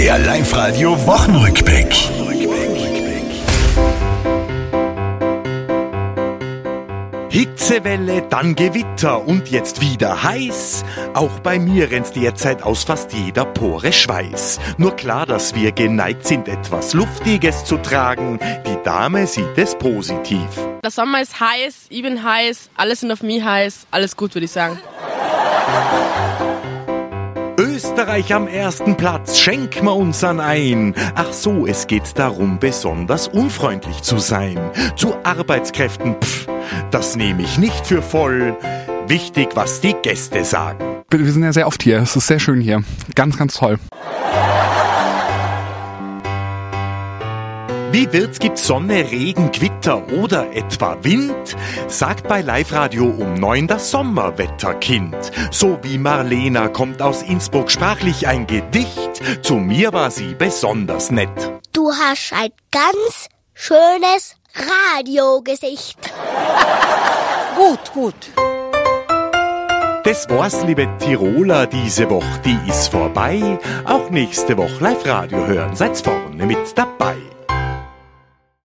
Der Live-Radio Wochenrückblick. Hitzewelle, dann Gewitter und jetzt wieder heiß. Auch bei mir rennt derzeit aus fast jeder Pore Schweiß. Nur klar, dass wir geneigt sind, etwas Luftiges zu tragen. Die Dame sieht es positiv. Der Sommer ist heiß, ich bin heiß, alles sind auf mich heiß, alles gut, würde ich sagen. Österreich am ersten Platz, schenk wir uns an ein. Ach so, es geht darum, besonders unfreundlich zu sein. Zu Arbeitskräften, pff, das nehme ich nicht für voll. Wichtig, was die Gäste sagen. Wir sind ja sehr oft hier, es ist sehr schön hier. Ganz, ganz toll. Wie wird's? Gibt's Sonne, Regen, Gewitter oder etwa Wind? Sagt bei Live Radio um neun das Sommerwetterkind. So wie Marlena kommt aus Innsbruck sprachlich ein Gedicht. Zu mir war sie besonders nett. Du hast ein ganz schönes Radiogesicht. Gut, gut. Das war's, liebe Tiroler, diese Woche, die ist vorbei. Auch nächste Woche Live Radio hören, seid vorne mit dabei.